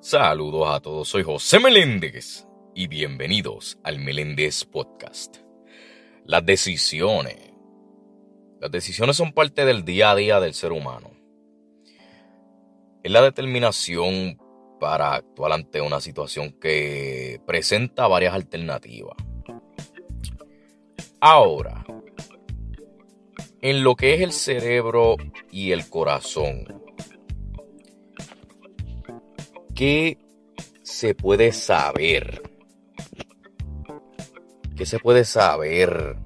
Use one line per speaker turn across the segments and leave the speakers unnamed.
Saludos a todos, soy José Meléndez y bienvenidos al Meléndez Podcast. Las decisiones. Las decisiones son parte del día a día del ser humano. Es la determinación para actuar ante una situación que presenta varias alternativas. Ahora, en lo que es el cerebro y el corazón, ¿Qué se puede saber? ¿Qué se puede saber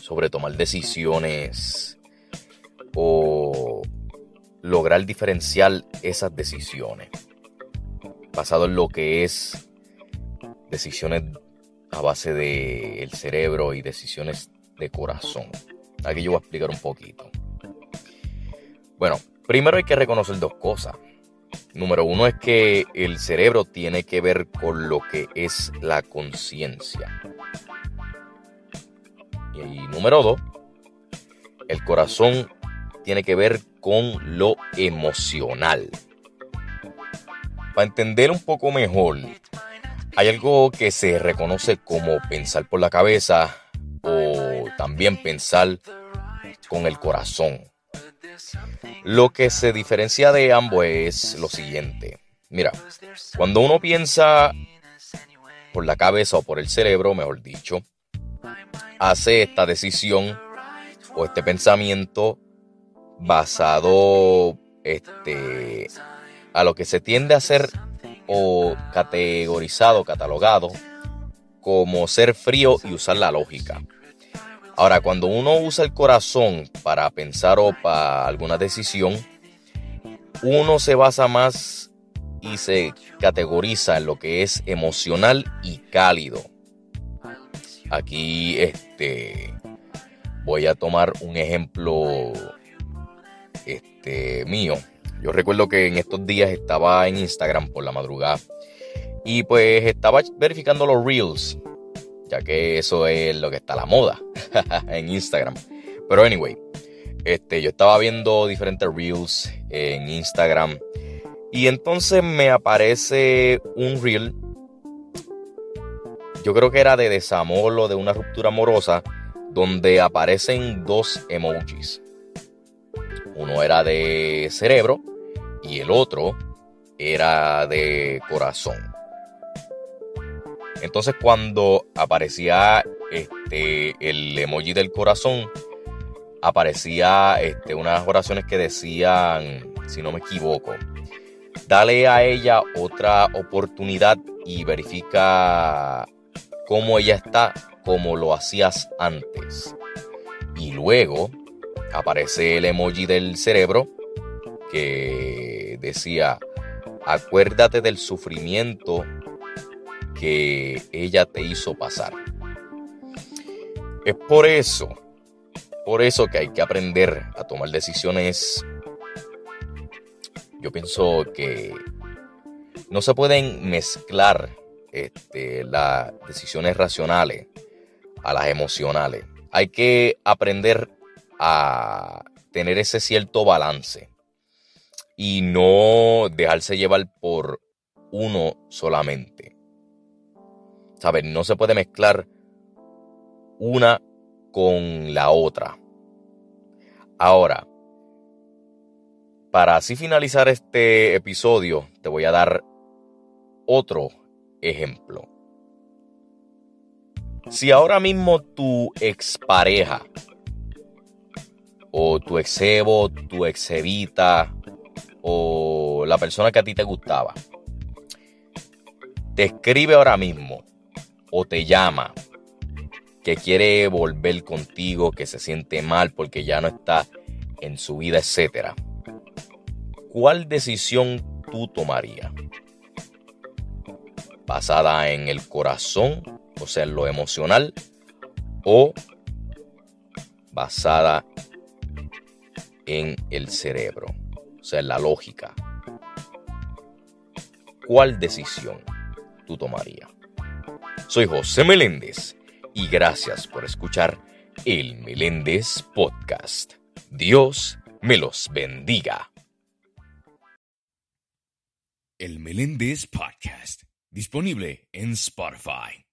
sobre tomar decisiones o lograr diferenciar esas decisiones? Basado en lo que es decisiones a base del cerebro y decisiones de corazón. Aquí yo voy a explicar un poquito. Bueno, primero hay que reconocer dos cosas. Número uno es que el cerebro tiene que ver con lo que es la conciencia. Y número dos, el corazón tiene que ver con lo emocional. Para entender un poco mejor, hay algo que se reconoce como pensar por la cabeza o también pensar con el corazón. Lo que se diferencia de ambos es lo siguiente. Mira, cuando uno piensa por la cabeza o por el cerebro, mejor dicho, hace esta decisión o este pensamiento basado este, a lo que se tiende a ser o categorizado, catalogado como ser frío y usar la lógica. Ahora, cuando uno usa el corazón para pensar o para alguna decisión, uno se basa más y se categoriza en lo que es emocional y cálido. Aquí este voy a tomar un ejemplo este mío. Yo recuerdo que en estos días estaba en Instagram por la madrugada y pues estaba verificando los reels ya que eso es lo que está a la moda en Instagram. Pero anyway, este, yo estaba viendo diferentes reels en Instagram y entonces me aparece un reel, yo creo que era de desamor o de una ruptura amorosa, donde aparecen dos emojis. Uno era de cerebro y el otro era de corazón. Entonces cuando aparecía este, el emoji del corazón, aparecía este, unas oraciones que decían, si no me equivoco, dale a ella otra oportunidad y verifica cómo ella está como lo hacías antes. Y luego aparece el emoji del cerebro que decía, acuérdate del sufrimiento que ella te hizo pasar. Es por eso, por eso que hay que aprender a tomar decisiones. Yo pienso que no se pueden mezclar este, las decisiones racionales a las emocionales. Hay que aprender a tener ese cierto balance y no dejarse llevar por uno solamente. ¿Sabes? No se puede mezclar una con la otra. Ahora, para así finalizar este episodio, te voy a dar otro ejemplo. Si ahora mismo tu expareja o tu exebo, tu exevita o la persona que a ti te gustaba te escribe ahora mismo o te llama, que quiere volver contigo, que se siente mal porque ya no está en su vida, etc. ¿Cuál decisión tú tomarías? ¿Basada en el corazón, o sea, en lo emocional, o basada en el cerebro, o sea, en la lógica? ¿Cuál decisión tú tomarías? Soy José Meléndez y gracias por escuchar el Meléndez Podcast. Dios me los bendiga.
El Meléndez Podcast, disponible en Spotify.